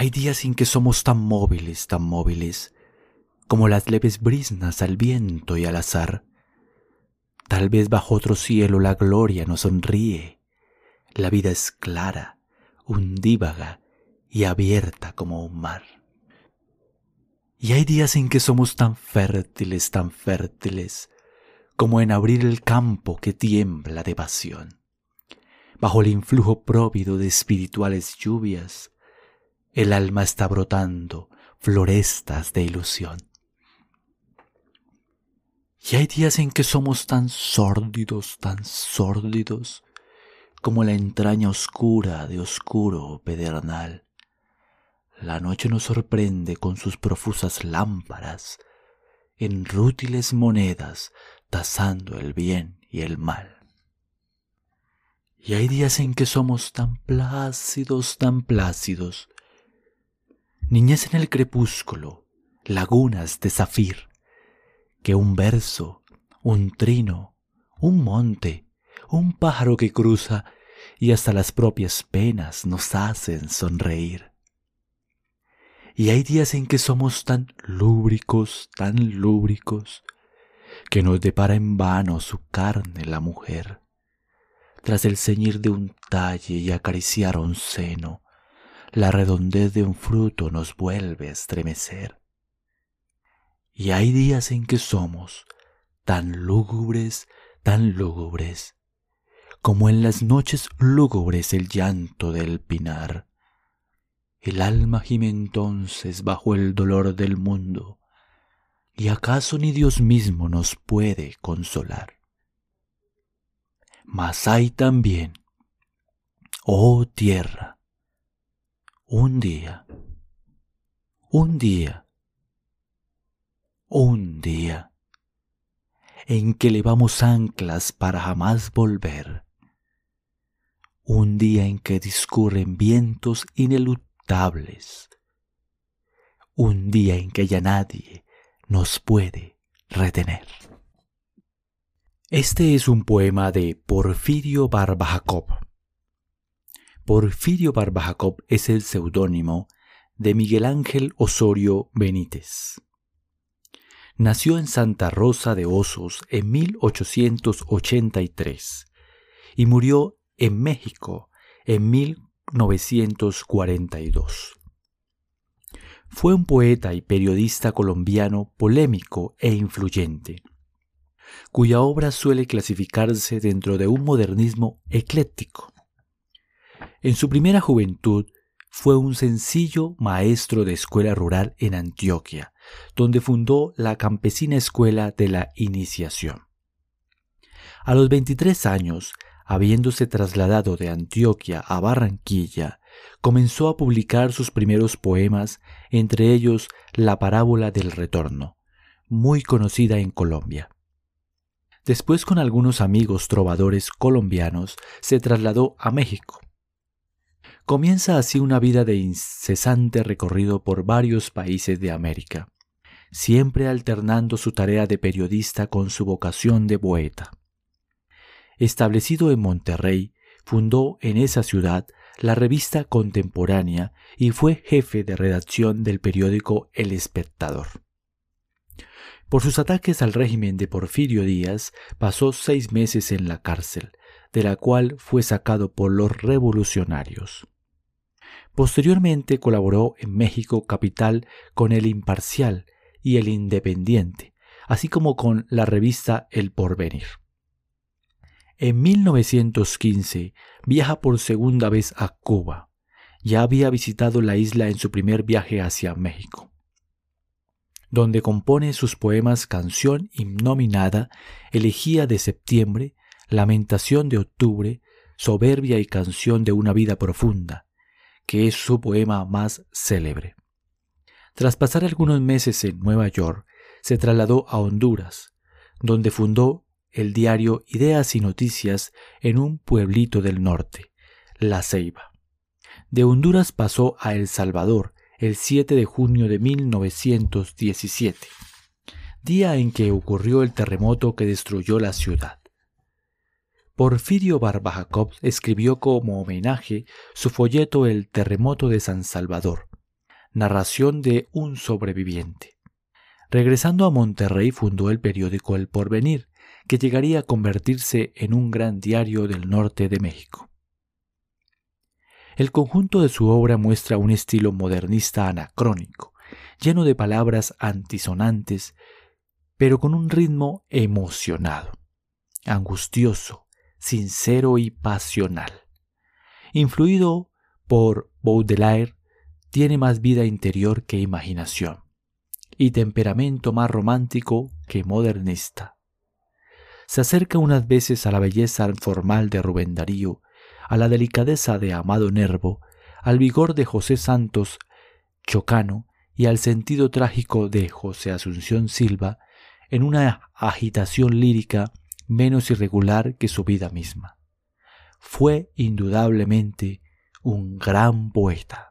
Hay días en que somos tan móviles, tan móviles, como las leves brisnas al viento y al azar. Tal vez bajo otro cielo la gloria nos sonríe. La vida es clara, undívaga y abierta como un mar. Y hay días en que somos tan fértiles, tan fértiles, como en abrir el campo que tiembla de pasión. Bajo el influjo próvido de espirituales lluvias, el alma está brotando florestas de ilusión. Y hay días en que somos tan sórdidos, tan sórdidos, como la entraña oscura de oscuro pedernal. La noche nos sorprende con sus profusas lámparas, en rútiles monedas, tasando el bien y el mal. Y hay días en que somos tan plácidos, tan plácidos, niñez en el crepúsculo, lagunas de zafir, que un verso, un trino, un monte, un pájaro que cruza y hasta las propias penas nos hacen sonreír. Y hay días en que somos tan lúbricos, tan lúbricos, que nos depara en vano su carne la mujer. Tras el ceñir de un talle y acariciar un seno, la redondez de un fruto nos vuelve a estremecer. Y hay días en que somos tan lúgubres, tan lúgubres, como en las noches lúgubres el llanto del pinar. El alma gime entonces bajo el dolor del mundo, y acaso ni Dios mismo nos puede consolar. Mas hay también, oh tierra, un día, un día, un día, en que levamos anclas para jamás volver, un día en que discurren vientos ineluctables, un día en que ya nadie nos puede retener. Este es un poema de Porfirio Jacob. Porfirio Jacob es el seudónimo de Miguel Ángel Osorio Benítez. Nació en Santa Rosa de Osos en 1883 y murió en México en 1942. Fue un poeta y periodista colombiano polémico e influyente, cuya obra suele clasificarse dentro de un modernismo ecléctico. En su primera juventud fue un sencillo maestro de escuela rural en Antioquia, donde fundó la campesina escuela de la iniciación. A los 23 años, habiéndose trasladado de Antioquia a Barranquilla, comenzó a publicar sus primeros poemas, entre ellos La parábola del retorno, muy conocida en Colombia. Después con algunos amigos trovadores colombianos se trasladó a México. Comienza así una vida de incesante recorrido por varios países de América, siempre alternando su tarea de periodista con su vocación de poeta. Establecido en Monterrey, fundó en esa ciudad la revista contemporánea y fue jefe de redacción del periódico El Espectador. Por sus ataques al régimen de Porfirio Díaz pasó seis meses en la cárcel, de la cual fue sacado por los revolucionarios. Posteriormente colaboró en México capital con El Imparcial y El Independiente, así como con la revista El Porvenir. En 1915 viaja por segunda vez a Cuba. Ya había visitado la isla en su primer viaje hacia México, donde compone sus poemas Canción Innominada, Elegía de Septiembre, Lamentación de Octubre, Soberbia y Canción de una Vida Profunda, que es su poema más célebre. Tras pasar algunos meses en Nueva York, se trasladó a Honduras, donde fundó el diario Ideas y Noticias en un pueblito del norte, La Ceiba. De Honduras pasó a El Salvador el 7 de junio de 1917, día en que ocurrió el terremoto que destruyó la ciudad. Porfirio Barbajacob escribió como homenaje su folleto El terremoto de San Salvador, narración de un sobreviviente. Regresando a Monterrey fundó el periódico El Porvenir, que llegaría a convertirse en un gran diario del norte de México. El conjunto de su obra muestra un estilo modernista anacrónico, lleno de palabras antisonantes, pero con un ritmo emocionado, angustioso, sincero y pasional. Influido por Baudelaire, tiene más vida interior que imaginación y temperamento más romántico que modernista. Se acerca unas veces a la belleza formal de Rubén Darío, a la delicadeza de Amado Nervo, al vigor de José Santos Chocano y al sentido trágico de José Asunción Silva en una agitación lírica menos irregular que su vida misma. Fue indudablemente un gran poeta.